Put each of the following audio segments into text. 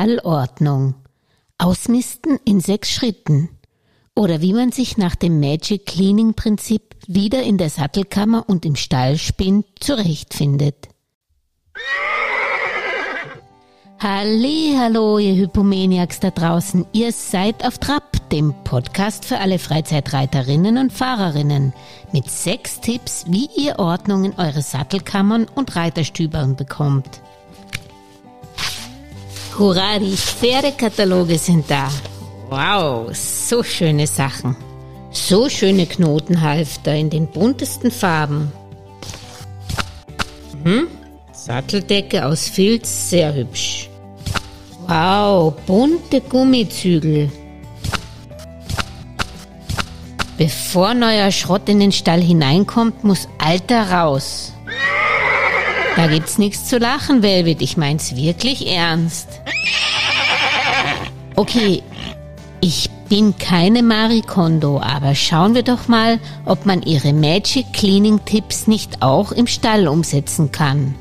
Stallordnung. Ausmisten in sechs Schritten. Oder wie man sich nach dem Magic Cleaning Prinzip wieder in der Sattelkammer und im Stall spinnt, zurechtfindet. Halli, hallo, ihr Hypomaniacs da draußen. Ihr seid auf Trab, dem Podcast für alle Freizeitreiterinnen und Fahrerinnen. Mit sechs Tipps, wie ihr Ordnung in eure Sattelkammern und Reiterstübern bekommt. Hurra, die Pferdekataloge sind da. Wow, so schöne Sachen. So schöne Knotenhalfter in den buntesten Farben. Hm? Satteldecke aus Filz, sehr hübsch. Wow, bunte Gummizügel. Bevor neuer Schrott in den Stall hineinkommt, muss alter raus. Da gibt's nichts zu lachen, Velvet. Ich mein's wirklich ernst. Okay, ich bin keine Marie Kondo, aber schauen wir doch mal, ob man ihre Magic Cleaning Tipps nicht auch im Stall umsetzen kann.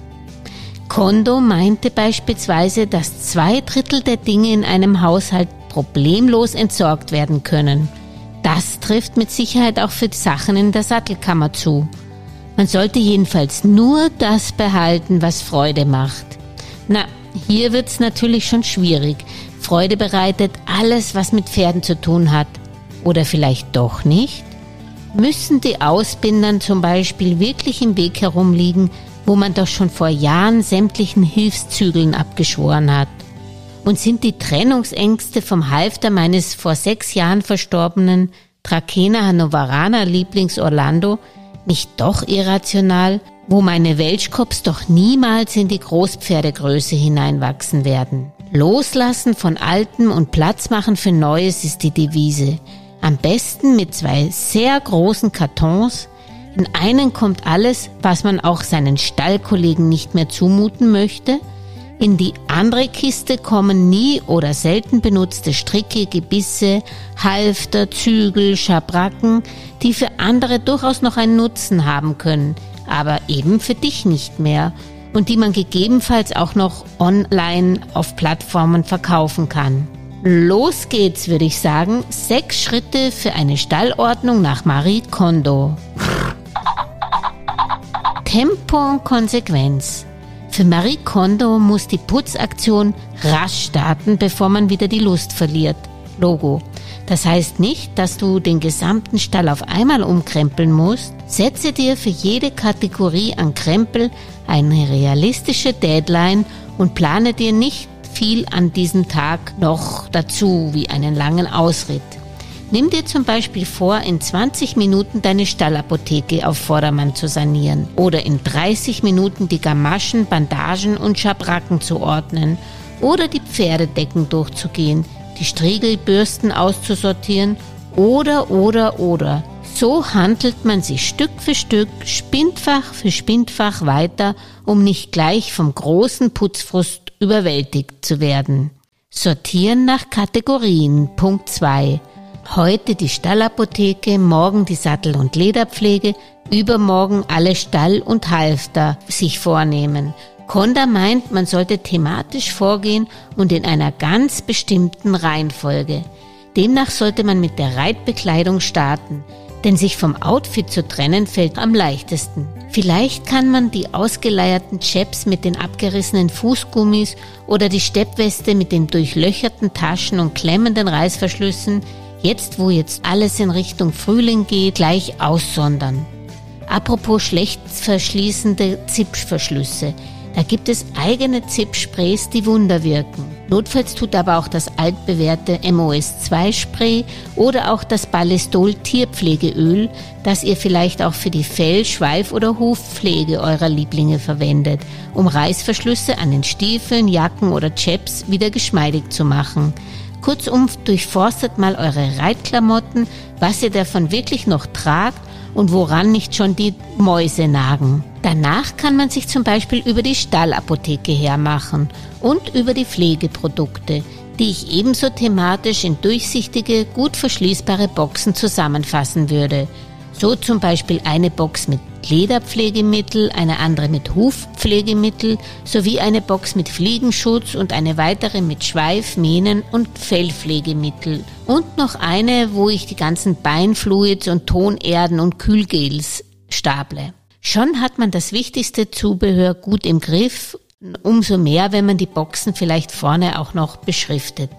Kondo meinte beispielsweise, dass zwei Drittel der Dinge in einem Haushalt problemlos entsorgt werden können. Das trifft mit Sicherheit auch für Sachen in der Sattelkammer zu. Man sollte jedenfalls nur das behalten, was Freude macht. Na, hier wird's natürlich schon schwierig. Freude bereitet alles, was mit Pferden zu tun hat. Oder vielleicht doch nicht? Müssen die Ausbindern zum Beispiel wirklich im Weg herumliegen, wo man doch schon vor Jahren sämtlichen Hilfszügeln abgeschworen hat? Und sind die Trennungsängste vom Halfter meines vor sechs Jahren verstorbenen Trakehner Hannoveraner Lieblings Orlando nicht doch irrational, wo meine Welschkops doch niemals in die Großpferdegröße hineinwachsen werden? Loslassen von Altem und Platz machen für Neues ist die Devise. Am besten mit zwei sehr großen Kartons, in einen kommt alles, was man auch seinen Stallkollegen nicht mehr zumuten möchte. In die andere Kiste kommen nie oder selten benutzte Stricke, Gebisse, Halfter, Zügel, Schabracken, die für andere durchaus noch einen Nutzen haben können, aber eben für dich nicht mehr und die man gegebenenfalls auch noch online auf Plattformen verkaufen kann. Los geht's, würde ich sagen. Sechs Schritte für eine Stallordnung nach Marie Kondo. Tempo und Konsequenz. Für Marie Kondo muss die Putzaktion rasch starten, bevor man wieder die Lust verliert. Logo. Das heißt nicht, dass du den gesamten Stall auf einmal umkrempeln musst. Setze dir für jede Kategorie an Krempel eine realistische Deadline und plane dir nicht viel an diesem Tag noch dazu, wie einen langen Ausritt. Nimm dir zum Beispiel vor, in 20 Minuten deine Stallapotheke auf Vordermann zu sanieren oder in 30 Minuten die Gamaschen, Bandagen und Schabracken zu ordnen oder die Pferdedecken durchzugehen, die Striegelbürsten auszusortieren oder, oder, oder. So handelt man sich Stück für Stück, Spindfach für Spindfach weiter, um nicht gleich vom großen Putzfrust überwältigt zu werden. Sortieren nach Kategorien. Punkt 2. Heute die Stallapotheke, morgen die Sattel- und Lederpflege, übermorgen alle Stall und Halfter sich vornehmen. Konda meint, man sollte thematisch vorgehen und in einer ganz bestimmten Reihenfolge. Demnach sollte man mit der Reitbekleidung starten, denn sich vom Outfit zu trennen fällt am leichtesten. Vielleicht kann man die ausgeleierten Chaps mit den abgerissenen Fußgummis oder die Steppweste mit den durchlöcherten Taschen und klemmenden Reißverschlüssen jetzt wo jetzt alles in Richtung Frühling geht, gleich aussondern. Apropos schlecht verschließende Zipfverschlüsse. Da gibt es eigene Zip-Sprays, die Wunder wirken. Notfalls tut aber auch das altbewährte MOS2-Spray oder auch das Ballistol Tierpflegeöl, das ihr vielleicht auch für die Fell-, Schweif- oder Hufpflege eurer Lieblinge verwendet, um Reißverschlüsse an den Stiefeln, Jacken oder Chaps wieder geschmeidig zu machen. Kurzum, durchforstet mal eure Reitklamotten, was ihr davon wirklich noch tragt und woran nicht schon die Mäuse nagen. Danach kann man sich zum Beispiel über die Stallapotheke hermachen und über die Pflegeprodukte, die ich ebenso thematisch in durchsichtige, gut verschließbare Boxen zusammenfassen würde. So zum Beispiel eine Box mit Lederpflegemittel, eine andere mit Hufpflegemittel sowie eine Box mit Fliegenschutz und eine weitere mit Schweif, Mähnen und Fellpflegemittel. Und noch eine, wo ich die ganzen Beinfluids und Tonerden und Kühlgels staple. Schon hat man das wichtigste Zubehör gut im Griff, umso mehr, wenn man die Boxen vielleicht vorne auch noch beschriftet.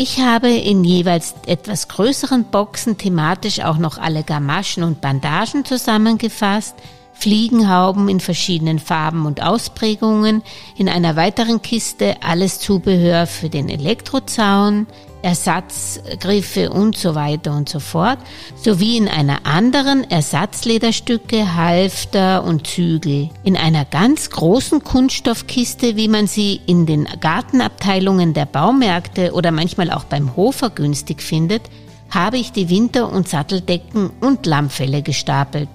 Ich habe in jeweils etwas größeren Boxen thematisch auch noch alle Gamaschen und Bandagen zusammengefasst, Fliegenhauben in verschiedenen Farben und Ausprägungen, in einer weiteren Kiste alles Zubehör für den Elektrozaun, Ersatzgriffe und so weiter und so fort, sowie in einer anderen Ersatzlederstücke, Halfter und Zügel. In einer ganz großen Kunststoffkiste, wie man sie in den Gartenabteilungen der Baumärkte oder manchmal auch beim Hofer günstig findet, habe ich die Winter- und Satteldecken und Lammfelle gestapelt.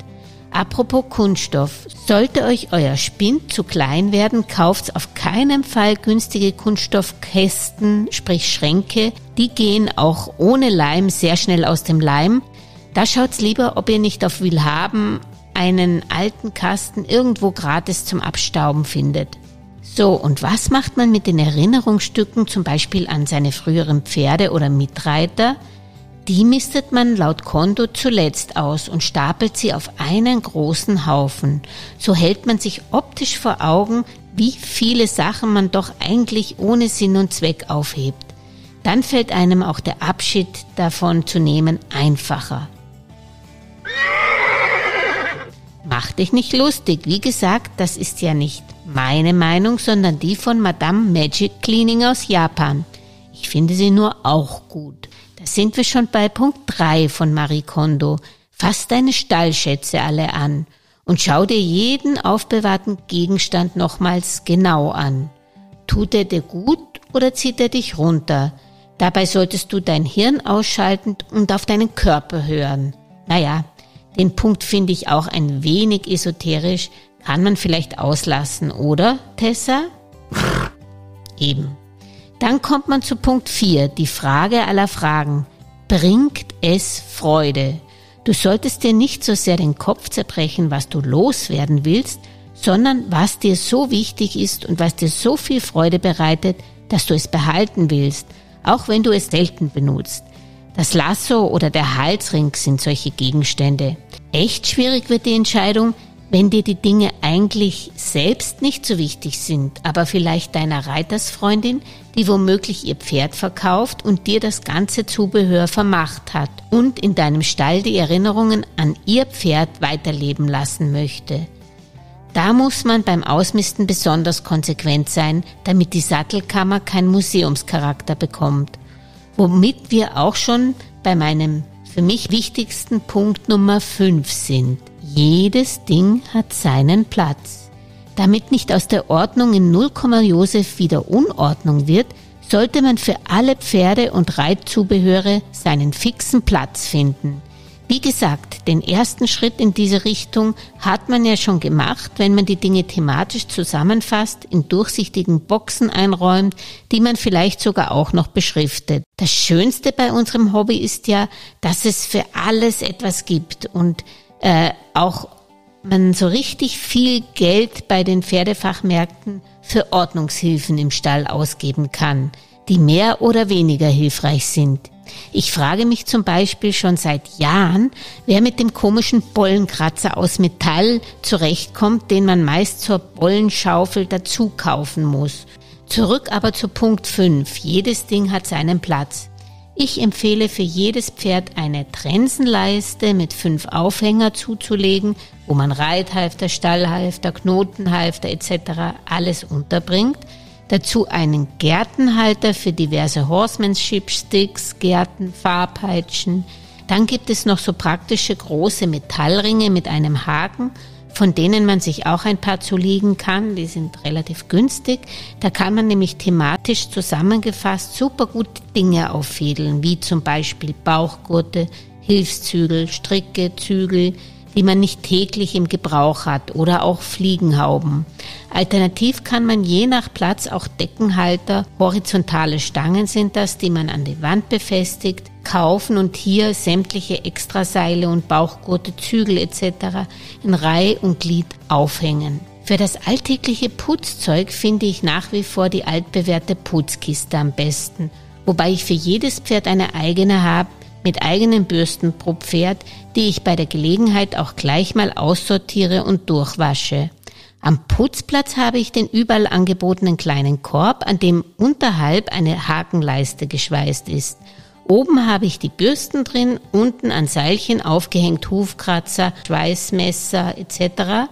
Apropos Kunststoff. Sollte euch euer Spind zu klein werden, kauft auf keinen Fall günstige Kunststoffkästen, sprich Schränke. Die gehen auch ohne Leim sehr schnell aus dem Leim. Da schaut's lieber, ob ihr nicht auf Willhaben einen alten Kasten irgendwo gratis zum Abstauben findet. So, und was macht man mit den Erinnerungsstücken zum Beispiel an seine früheren Pferde oder Mitreiter? Die mistet man laut Konto zuletzt aus und stapelt sie auf einen großen Haufen. So hält man sich optisch vor Augen, wie viele Sachen man doch eigentlich ohne Sinn und Zweck aufhebt. Dann fällt einem auch der Abschied davon zu nehmen einfacher. Mach dich nicht lustig. Wie gesagt, das ist ja nicht meine Meinung, sondern die von Madame Magic Cleaning aus Japan. Ich finde sie nur auch gut sind wir schon bei Punkt 3 von Marie Kondo. Fass deine Stallschätze alle an und schau dir jeden aufbewahrten Gegenstand nochmals genau an. Tut er dir gut oder zieht er dich runter? Dabei solltest du dein Hirn ausschalten und auf deinen Körper hören. Naja, den Punkt finde ich auch ein wenig esoterisch, kann man vielleicht auslassen, oder, Tessa? Eben. Dann kommt man zu Punkt 4, die Frage aller Fragen. Bringt es Freude? Du solltest dir nicht so sehr den Kopf zerbrechen, was du loswerden willst, sondern was dir so wichtig ist und was dir so viel Freude bereitet, dass du es behalten willst, auch wenn du es selten benutzt. Das Lasso oder der Halsring sind solche Gegenstände. Echt schwierig wird die Entscheidung, wenn dir die Dinge eigentlich selbst nicht so wichtig sind, aber vielleicht deiner Reitersfreundin, die womöglich ihr Pferd verkauft und dir das ganze Zubehör vermacht hat und in deinem Stall die Erinnerungen an ihr Pferd weiterleben lassen möchte. Da muss man beim Ausmisten besonders konsequent sein, damit die Sattelkammer keinen Museumscharakter bekommt. Womit wir auch schon bei meinem für mich wichtigsten Punkt Nummer 5 sind. Jedes Ding hat seinen Platz. Damit nicht aus der Ordnung in 0, Josef wieder Unordnung wird, sollte man für alle Pferde und Reitzubehöre seinen fixen Platz finden. Wie gesagt, den ersten Schritt in diese Richtung hat man ja schon gemacht, wenn man die Dinge thematisch zusammenfasst, in durchsichtigen Boxen einräumt, die man vielleicht sogar auch noch beschriftet. Das Schönste bei unserem Hobby ist ja, dass es für alles etwas gibt und äh, auch man so richtig viel Geld bei den Pferdefachmärkten für Ordnungshilfen im Stall ausgeben kann, die mehr oder weniger hilfreich sind. Ich frage mich zum Beispiel schon seit Jahren, wer mit dem komischen Bollenkratzer aus Metall zurechtkommt, den man meist zur Bollenschaufel dazu kaufen muss. Zurück aber zu Punkt 5. Jedes Ding hat seinen Platz. Ich empfehle für jedes Pferd eine Trensenleiste mit fünf Aufhänger zuzulegen, wo man Reithalfter, Stallhalfter, Knotenhalfter etc. alles unterbringt. Dazu einen Gärtenhalter für diverse Horsemanship Sticks, Gärten, Farbpeitschen. Dann gibt es noch so praktische große Metallringe mit einem Haken von denen man sich auch ein paar zulegen kann. Die sind relativ günstig. Da kann man nämlich thematisch zusammengefasst super gut Dinge auffädeln, wie zum Beispiel Bauchgurte, Hilfszügel, Stricke, Zügel, die man nicht täglich im Gebrauch hat oder auch Fliegenhauben. Alternativ kann man je nach Platz auch Deckenhalter, horizontale Stangen sind das, die man an die Wand befestigt, kaufen und hier sämtliche Extraseile und Bauchgurte, Zügel etc. in Reihe und Glied aufhängen. Für das alltägliche Putzzeug finde ich nach wie vor die altbewährte Putzkiste am besten, wobei ich für jedes Pferd eine eigene habe, mit eigenen Bürsten pro Pferd, die ich bei der Gelegenheit auch gleich mal aussortiere und durchwasche. Am Putzplatz habe ich den überall angebotenen kleinen Korb, an dem unterhalb eine Hakenleiste geschweißt ist. Oben habe ich die Bürsten drin, unten an Seilchen aufgehängt Hufkratzer, Schweißmesser etc.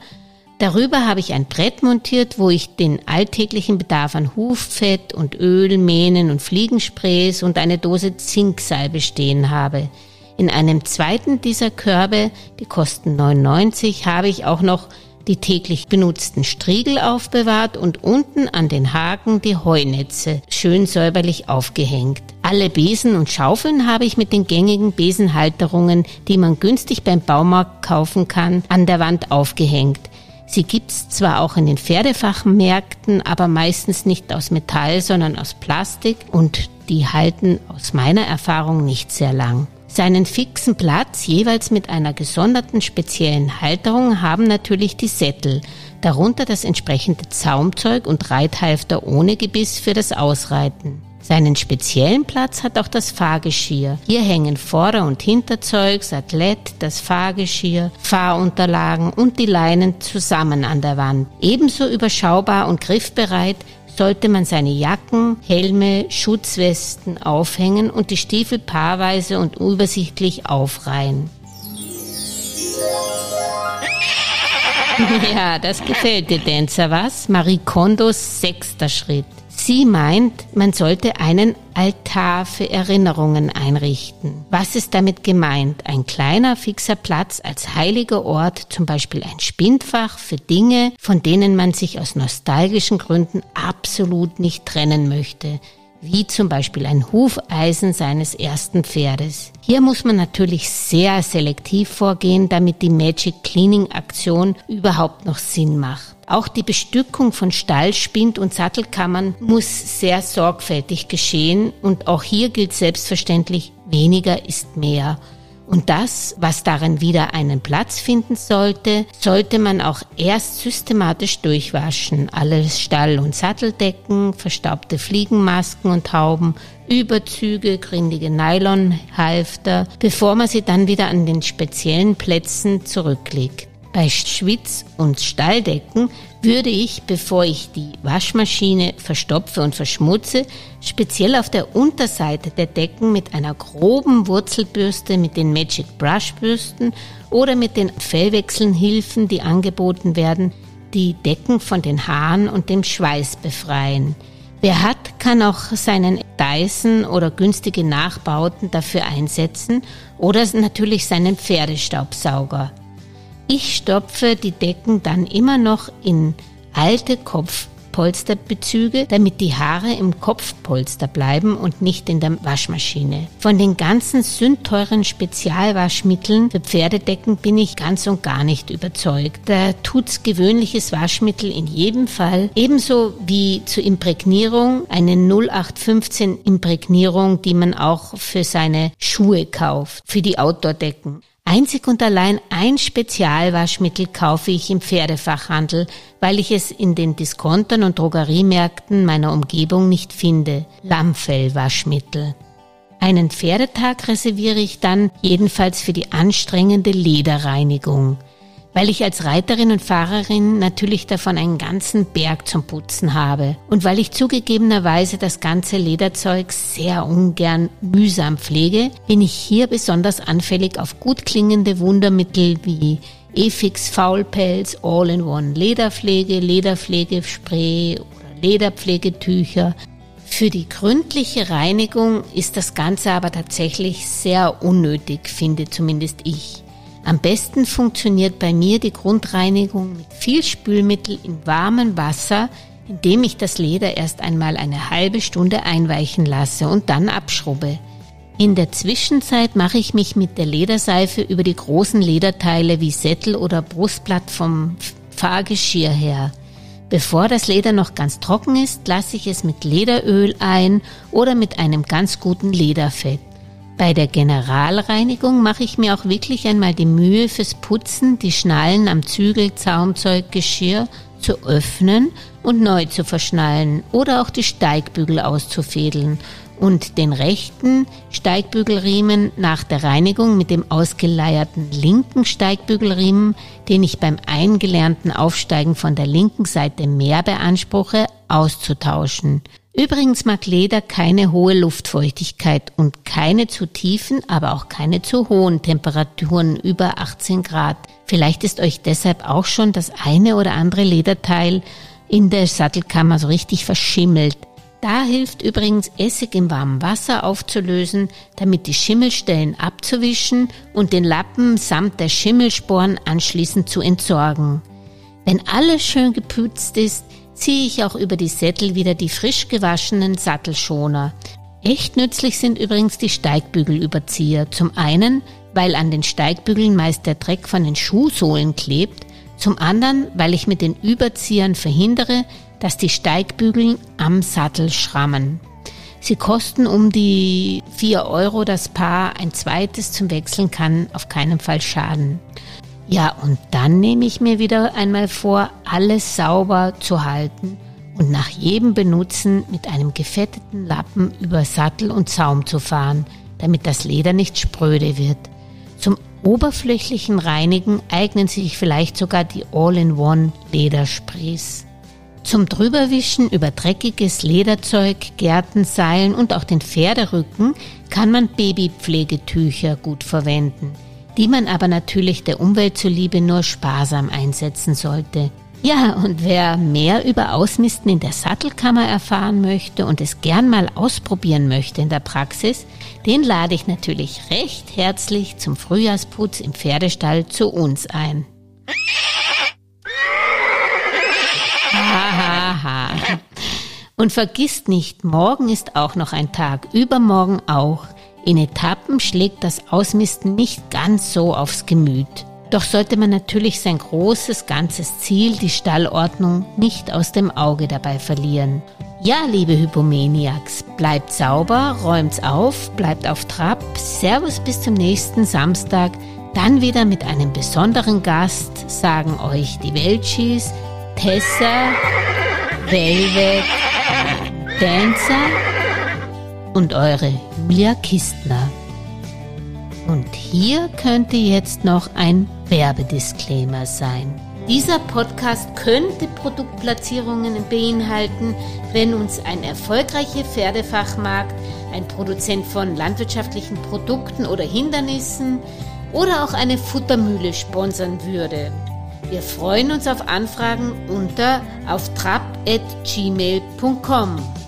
Darüber habe ich ein Brett montiert, wo ich den alltäglichen Bedarf an Huffett und Öl, Mähnen und Fliegensprays und eine Dose Zinksalbe stehen habe. In einem zweiten dieser Körbe, die kosten 99, habe ich auch noch die täglich benutzten Striegel aufbewahrt und unten an den Haken die Heunetze schön säuberlich aufgehängt. Alle Besen und Schaufeln habe ich mit den gängigen Besenhalterungen, die man günstig beim Baumarkt kaufen kann, an der Wand aufgehängt. Sie gibt's zwar auch in den Pferdefachmärkten, aber meistens nicht aus Metall, sondern aus Plastik und die halten aus meiner Erfahrung nicht sehr lang. Seinen fixen Platz jeweils mit einer gesonderten speziellen Halterung haben natürlich die Sättel, darunter das entsprechende Zaumzeug und Reithalfter ohne Gebiss für das Ausreiten. Seinen speziellen Platz hat auch das Fahrgeschirr. Hier hängen Vorder- und Hinterzeug, Satellett, das Fahrgeschirr, Fahrunterlagen und die Leinen zusammen an der Wand. Ebenso überschaubar und griffbereit sollte man seine Jacken, Helme, Schutzwesten aufhängen und die Stiefel paarweise und übersichtlich aufreihen. Ja, das gefällt dir, Dancer, was? Marie Kondos sechster Schritt. Sie meint, man sollte einen Altar für Erinnerungen einrichten. Was ist damit gemeint? Ein kleiner fixer Platz als heiliger Ort, zum Beispiel ein Spindfach für Dinge, von denen man sich aus nostalgischen Gründen absolut nicht trennen möchte wie zum Beispiel ein Hufeisen seines ersten Pferdes. Hier muss man natürlich sehr selektiv vorgehen, damit die Magic Cleaning Aktion überhaupt noch Sinn macht. Auch die Bestückung von Stall, Spind und Sattelkammern muss sehr sorgfältig geschehen und auch hier gilt selbstverständlich, weniger ist mehr. Und das, was darin wieder einen Platz finden sollte, sollte man auch erst systematisch durchwaschen. Alle Stall- und Satteldecken, verstaubte Fliegenmasken und Hauben, Überzüge, grindige Nylonhalfter, bevor man sie dann wieder an den speziellen Plätzen zurücklegt. Bei Schwitz- und Stalldecken würde ich, bevor ich die Waschmaschine verstopfe und verschmutze, speziell auf der Unterseite der Decken mit einer groben Wurzelbürste mit den Magic Brush Bürsten oder mit den Fellwechselnhilfen, die angeboten werden, die Decken von den Haaren und dem Schweiß befreien. Wer hat, kann auch seinen Dyson oder günstige Nachbauten dafür einsetzen oder natürlich seinen Pferdestaubsauger. Ich stopfe die Decken dann immer noch in alte Kopfpolsterbezüge, damit die Haare im Kopfpolster bleiben und nicht in der Waschmaschine. Von den ganzen sündteuren Spezialwaschmitteln für Pferdedecken bin ich ganz und gar nicht überzeugt. Da tut's gewöhnliches Waschmittel in jedem Fall, ebenso wie zur Imprägnierung eine 0815 Imprägnierung, die man auch für seine Schuhe kauft, für die Outdoor-Decken. Einzig und allein ein Spezialwaschmittel kaufe ich im Pferdefachhandel, weil ich es in den Diskontern und Drogeriemärkten meiner Umgebung nicht finde. Lammfellwaschmittel. Einen Pferdetag reserviere ich dann jedenfalls für die anstrengende Lederreinigung weil ich als Reiterin und Fahrerin natürlich davon einen ganzen Berg zum Putzen habe und weil ich zugegebenerweise das ganze Lederzeug sehr ungern mühsam pflege, bin ich hier besonders anfällig auf gut klingende Wundermittel wie Efix Faulpelz, All-in-One Lederpflege, Lederpflegespray oder Lederpflegetücher. Für die gründliche Reinigung ist das Ganze aber tatsächlich sehr unnötig, finde zumindest ich. Am besten funktioniert bei mir die Grundreinigung mit viel Spülmittel in warmem Wasser, indem ich das Leder erst einmal eine halbe Stunde einweichen lasse und dann abschrubbe. In der Zwischenzeit mache ich mich mit der Lederseife über die großen Lederteile wie Sättel oder Brustblatt vom Fahrgeschirr her. Bevor das Leder noch ganz trocken ist, lasse ich es mit Lederöl ein oder mit einem ganz guten Lederfett. Bei der Generalreinigung mache ich mir auch wirklich einmal die Mühe fürs Putzen, die Schnallen am Zügel, Zaumzeug, Geschirr zu öffnen und neu zu verschnallen oder auch die Steigbügel auszufädeln und den rechten Steigbügelriemen nach der Reinigung mit dem ausgeleierten linken Steigbügelriemen, den ich beim eingelernten Aufsteigen von der linken Seite mehr beanspruche, auszutauschen. Übrigens mag Leder keine hohe Luftfeuchtigkeit und keine zu tiefen, aber auch keine zu hohen Temperaturen über 18 Grad. Vielleicht ist euch deshalb auch schon das eine oder andere Lederteil in der Sattelkammer so richtig verschimmelt. Da hilft übrigens Essig im warmen Wasser aufzulösen, damit die Schimmelstellen abzuwischen und den Lappen samt der Schimmelsporen anschließend zu entsorgen. Wenn alles schön geputzt ist, ziehe ich auch über die Sättel wieder die frisch gewaschenen Sattelschoner. Echt nützlich sind übrigens die Steigbügelüberzieher. Zum einen, weil an den Steigbügeln meist der Dreck von den Schuhsohlen klebt, zum anderen, weil ich mit den Überziehern verhindere, dass die Steigbügel am Sattel schrammen. Sie kosten um die 4 Euro das Paar, ein zweites zum Wechseln kann auf keinen Fall schaden. Ja, und dann nehme ich mir wieder einmal vor, alles sauber zu halten und nach jedem Benutzen mit einem gefetteten Lappen über Sattel und Zaum zu fahren, damit das Leder nicht spröde wird. Zum oberflächlichen Reinigen eignen sich vielleicht sogar die All-in-One Ledersprays. Zum Drüberwischen über dreckiges Lederzeug, Gärtenseilen und auch den Pferderücken kann man Babypflegetücher gut verwenden die man aber natürlich der Umwelt zuliebe nur sparsam einsetzen sollte. Ja, und wer mehr über Ausmisten in der Sattelkammer erfahren möchte und es gern mal ausprobieren möchte in der Praxis, den lade ich natürlich recht herzlich zum Frühjahrsputz im Pferdestall zu uns ein. Und vergisst nicht, morgen ist auch noch ein Tag, übermorgen auch. In Etappen schlägt das Ausmisten nicht ganz so aufs Gemüt. Doch sollte man natürlich sein großes ganzes Ziel, die Stallordnung, nicht aus dem Auge dabei verlieren. Ja, liebe Hypomaniacs, bleibt sauber, räumt's auf, bleibt auf Trab. Servus bis zum nächsten Samstag. Dann wieder mit einem besonderen Gast sagen euch die Welchis, Tessa, Velvet, Dancer und eure Julia Kistner. Und hier könnte jetzt noch ein Werbedisclaimer sein. Dieser Podcast könnte Produktplatzierungen beinhalten, wenn uns ein erfolgreicher Pferdefachmarkt, ein Produzent von landwirtschaftlichen Produkten oder Hindernissen oder auch eine Futtermühle sponsern würde. Wir freuen uns auf Anfragen unter auf trap.gmail.com.